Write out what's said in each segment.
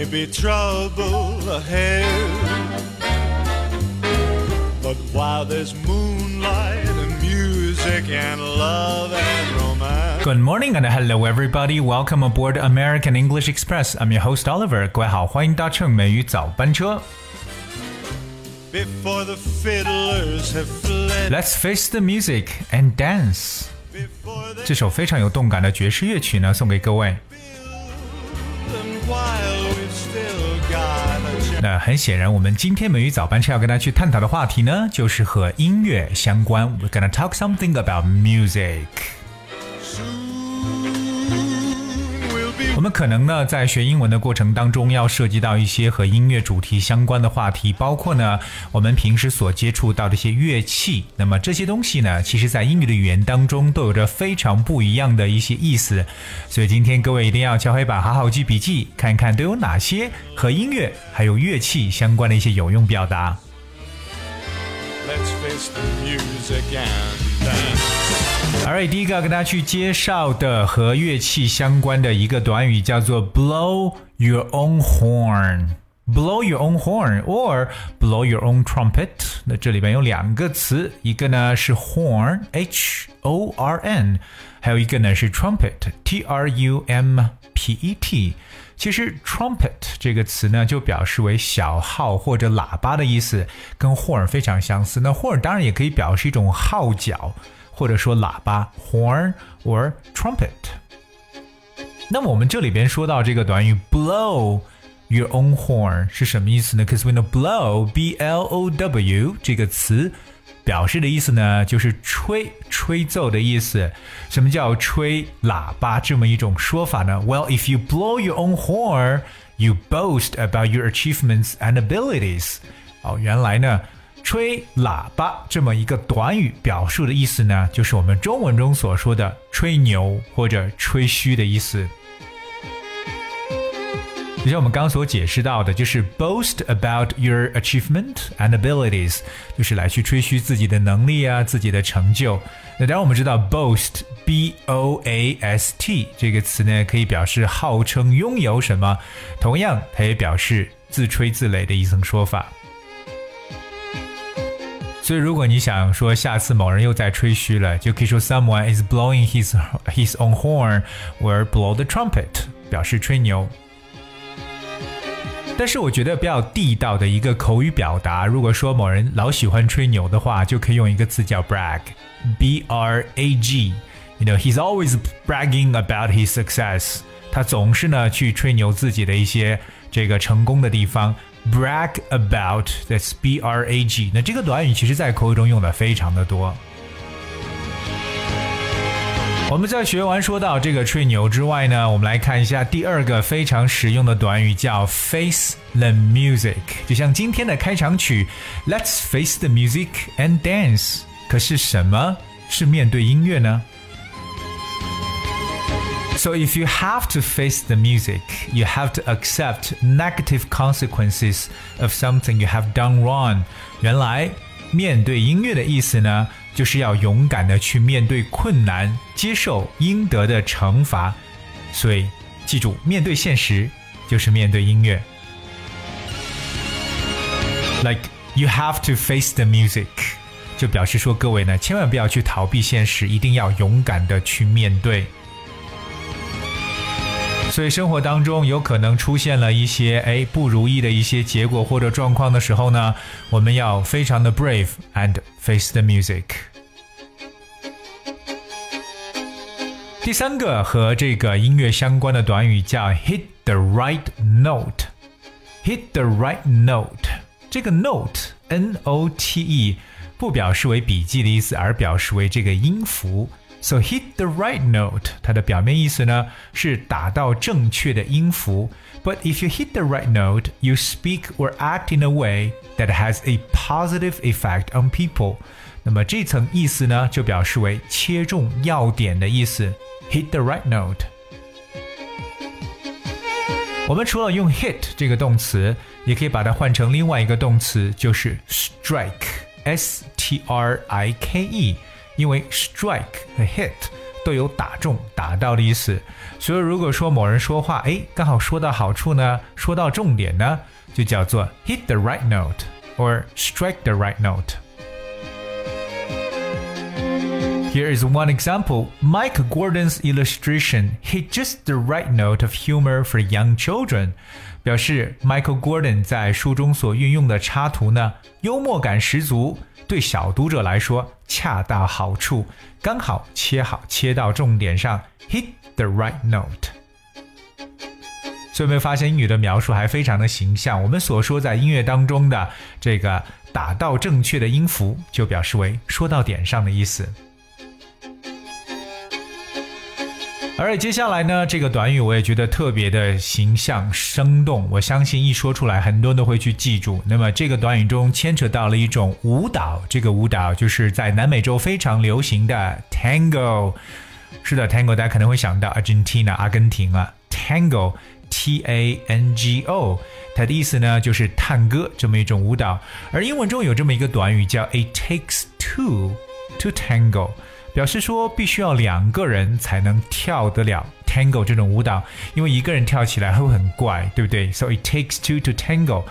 may be trouble ahead. But while there's moonlight and music and love and romance. Good morning and hello everybody. Welcome aboard American English Express. I'm your host Oliver. 各位好，欢迎搭乘美语早班车。 Before the fiddlers have fled. Let's face the music and dance. Before they 这首非常有动感的爵士乐曲呢，送给各位。 那很显然，我们今天美语早班车要跟大家去探讨的话题呢，就是和音乐相关。We're gonna talk something about music. 我们可能呢，在学英文的过程当中，要涉及到一些和音乐主题相关的话题，包括呢，我们平时所接触到的一些乐器。那么这些东西呢，其实在英语的语言当中都有着非常不一样的一些意思。所以今天各位一定要敲黑板，好好记笔记，看看都有哪些和音乐还有乐器相关的一些有用表达。Let's face the music and. Alright，第一个要跟大家去介绍的和乐器相关的一个短语叫做 blow your own horn。Blow your own horn or blow your own trumpet。那这里边有两个词，一个呢是 horn，h o r n，还有一个呢是 trumpet，t r u m p e t。其实 trumpet 这个词呢，就表示为小号或者喇叭的意思，跟 horn 非常相似。那 horn 当然也可以表示一种号角。或者说喇叭 horn or trumpet。那么我们这里边说到这个短语 blow your own horn 是什么意思呢？Because we know blow b l o w 这个词表示的意思呢，就是吹、吹奏的意思。什么叫吹喇叭这么一种说法呢？Well, if you blow your own horn, you boast about your achievements and abilities。哦，原来呢。 吹喇叭这么一个短语表述的意思呢，就是我们中文中所说的吹牛或者吹嘘的意思。就像我们刚所解释到的，就是 boast about your achievement and abilities，就是来去吹嘘自己的能力啊，自己的成就。那当然我们知道 boast b o a s t 这个词呢，可以表示号称拥有什么，同样它也表示自吹自擂的一层说法。所以，如果你想说下次某人又在吹嘘了，就可以说 someone is blowing his his own horn or blow the trumpet，表示吹牛。但是我觉得比较地道的一个口语表达，如果说某人老喜欢吹牛的话，就可以用一个词叫 brag，b r a g。You know, he's always bragging about his success。他总是呢去吹牛自己的一些这个成功的地方。Brag about that's b r a g。那这个短语其实在口语中用的非常的多。我们在学完说到这个吹牛之外呢，我们来看一下第二个非常实用的短语，叫 face the music。就像今天的开场曲，Let's face the music and dance。可是什么是面对音乐呢 ？So if you have to face the music, you have to accept negative consequences of something you have done wrong. 原来面对音乐的意思呢，就是要勇敢的去面对困难，接受应得的惩罚。所以记住，面对现实就是面对音乐。Like you have to face the music，就表示说各位呢，千万不要去逃避现实，一定要勇敢的去面对。 所以生活当中有可能出现了一些哎不如意的一些结果或者状况的时候呢，我们要非常的 brave and face the music。第三个和这个音乐相关的短语叫 hit the right note。hit the right note，这个 note n o t e 不表示为笔记的意思，而表示为这个音符。So hit the right note，它的表面意思呢是打到正确的音符。But if you hit the right note, you speak or act in a way that has a positive effect on people。那么这层意思呢，就表示为切中要点的意思。Hit the right note。我们除了用 hit 这个动词，也可以把它换成另外一个动词，就是 strike，s t r i k e。 因为 strike 和 hit 都有打中、打到的意思。所以如果说某人说话，哎，刚好说到好处呢，说到重点呢，就叫做 hit the right note or strike the right note。Here is one example. Mike Gordon's illustration hit just the right note of humor for young children. 表示 Michael Gordon 在书中所运用的插图呢，幽默感十足，对小读者来说恰到好处，刚好切好切到重点上，hit the right note。所以没有发现英语的描述还非常的形象？我们所说在音乐当中的这个打到正确的音符，就表示为说到点上的意思。而接下来呢，这个短语我也觉得特别的形象生动，我相信一说出来，很多人都会去记住。那么这个短语中牵扯到了一种舞蹈，这个舞蹈就是在南美洲非常流行的 Tango。是的，Tango 大家可能会想到 Argentina 阿根廷啊，Tango，T A N G O，它的意思呢就是探戈这么一种舞蹈。而英文中有这么一个短语叫 It takes two to tango。表示说必须要两个人才能跳得了 tango 这种舞蹈，因为一个人跳起来会很怪，对不对？So it takes two to tango.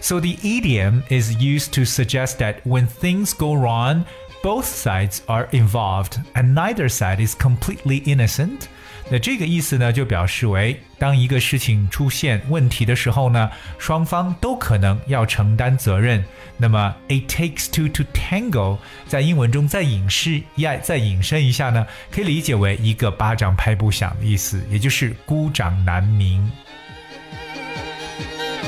So the idiom is used to suggest that when things go wrong, both sides are involved and neither side is completely innocent. 那这个意思呢，就表示为当一个事情出现问题的时候呢，双方都可能要承担责任。那么，it takes two to tango，在英文中再引示呀，再引申一下呢，可以理解为一个巴掌拍不响的意思，也就是孤掌难鸣。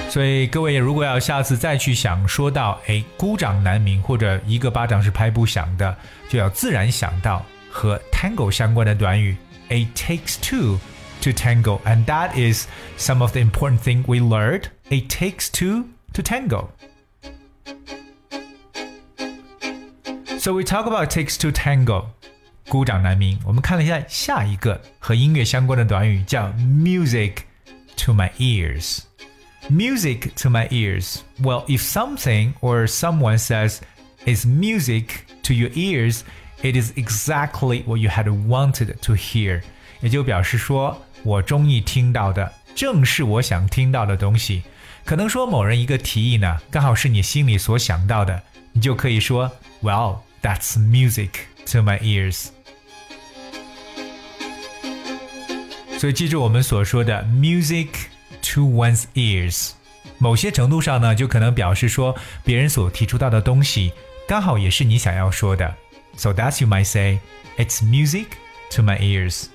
所以各位如果要下次再去想说到哎孤掌难鸣或者一个巴掌是拍不响的，就要自然想到和 tango 相关的短语。It takes two to tango, and that is some of the important thing we learned. It takes two to tango. So we talk about takes two tango，孤掌难鸣。我们看了一下下一个和音乐相关的短语，叫 music to my ears。Music to my ears. Well, if something or someone says is music to your ears, it is exactly what you had wanted to hear，也就表示说我中意听到的正是我想听到的东西。可能说某人一个提议呢，刚好是你心里所想到的，你就可以说，Well, that's music to my ears。所以记住我们所说的 music to one's ears，某些程度上呢，就可能表示说别人所提出到的东西，刚好也是你想要说的。 So that's you might say, it's music to my ears.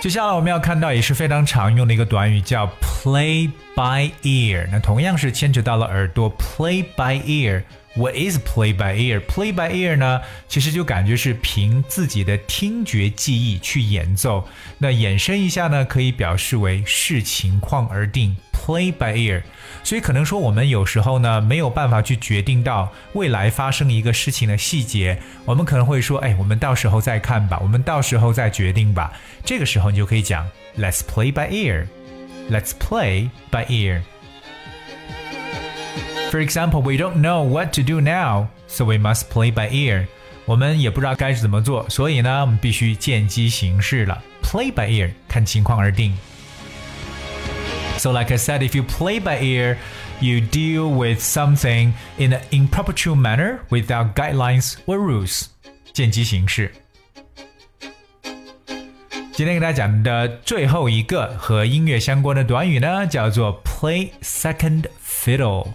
接下来我们要看到也是非常常用的一个短语，叫 play by ear。那同样是牵扯到了耳朵，play by ear。 What is play by ear? Play by ear 呢，其实就感觉是凭自己的听觉记忆去演奏。那衍生一下呢，可以表示为视情况而定。Play by ear，所以可能说我们有时候呢没有办法去决定到未来发生一个事情的细节，我们可能会说，哎，我们到时候再看吧，我们到时候再决定吧。这个时候你就可以讲，Let's play by ear，Let's play by ear。For example, we don't know what to do now, so we must play by ear. 我们也不知道该怎么做，所以呢，我们必须见机行事了。Play by ear，看情况而定。So, like I said, if you play by ear, you deal with something in an improper manner without guidelines or rules. 见机行事。今天给大家讲的最后一个和音乐相关的短语呢，叫做 play second fiddle。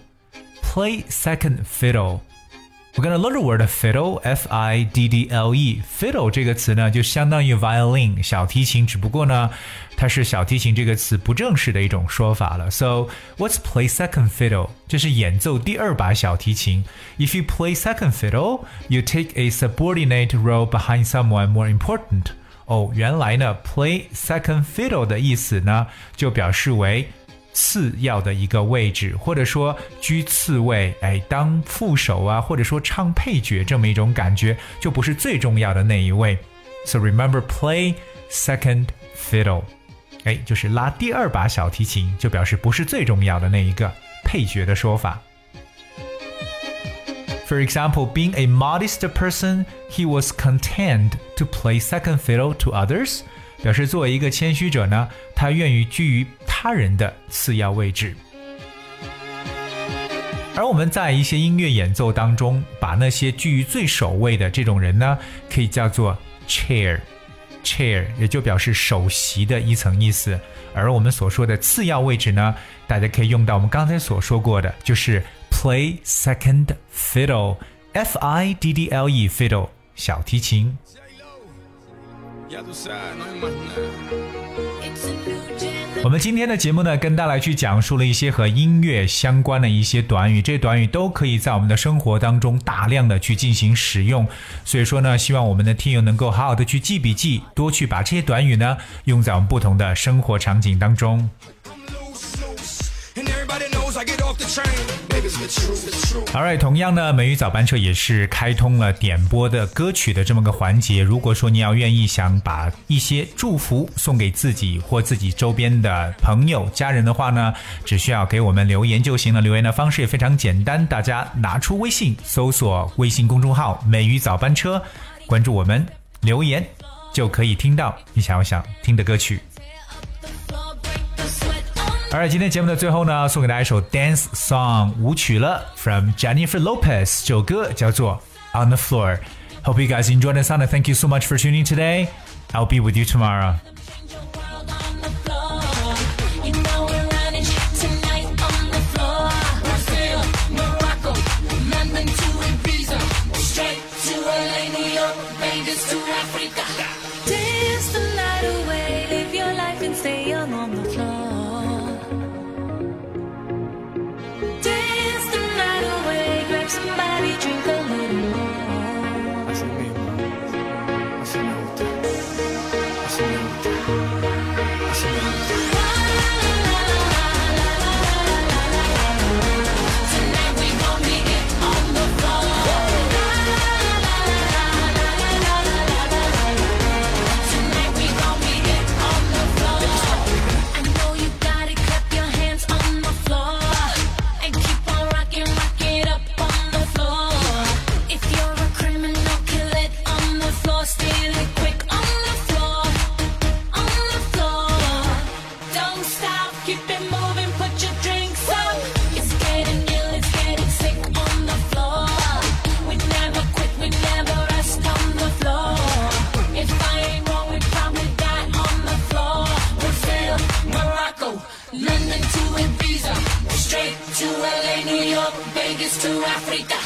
play second fiddle。we're gonna learn the word fiddle, F-I-D-D-L-E. Fiddle 这个词呢，就相当于 violin 小提琴，只不过呢，它是小提琴这个词不正式的一种说法了。So what's play second fiddle？就是演奏第二把小提琴。If you play second fiddle, you take a subordinate role behind someone more important. 哦，原来呢，play second fiddle 的意思呢，就表示为 次要的一个位置，或者说居次位，哎，当副手啊，或者说唱配角这么一种感觉，就不是最重要的那一位。So remember, play second fiddle，哎，就是拉第二把小提琴，就表示不是最重要的那一个配角的说法。 For example, being a modest person, he was content to play second fiddle to others. 表示作为一个谦虚者呢，他愿意居于 他人的次要位置。而我们在一些音乐演奏当中，把那些居于最首位的这种人呢，可以叫做 chair，chair 也就表示首席的一层意思。而我们所说的次要位置呢，大家可以用到我们刚才所说过的，就是 play second fiddle，f i d d l e fiddle 小提琴。我们今天的节目呢，跟大家去讲述了一些和音乐相关的一些短语，这些短语都可以在我们的生活当中大量的去进行使用。所以说呢，希望我们的听友能够好好的去记笔记，多去把这些短语呢用在我们不同的生活场景当中。Alright，同样呢，美语早班车也是开通了点播的歌曲的这么个环节。如果说你要愿意想把一些祝福送给自己或自己周边的朋友、家人的话呢，只需要给我们留言就行了。留言的方式也非常简单，大家拿出微信，搜索微信公众号“美语早班车”，关注我们，留言就可以听到你想要想听的歌曲。而今天节目的最后呢，送给大家一首 dance song 舞曲了，from Jennifer Lopez，这首歌叫做 On the Floor。Hope you guys enjoyed the sound and thank you so much for tuning today. I'll be with you tomorrow. to Africa.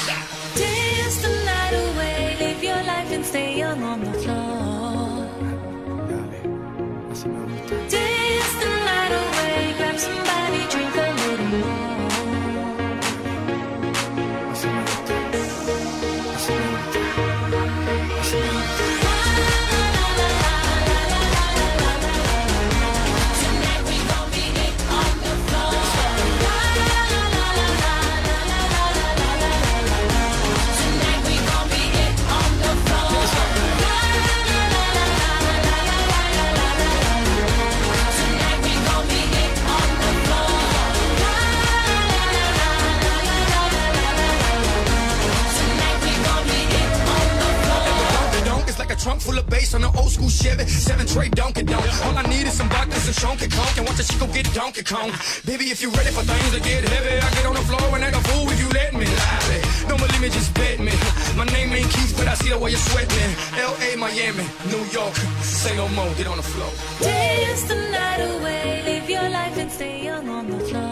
Chevy, seven tray Donkey Donk. All I need is some vodka, some Shonky Conk, and watch a chico get Donkey Kong. Baby, if you ready for things to get heavy, I get on the floor and act a fool if you let me. Lively. Don't believe me, just bet me. My name ain't Keith, but I see the way you sweat me. L.A., Miami, New York. Say no more, get on the floor. Dance the night away, live your life and stay young on the floor.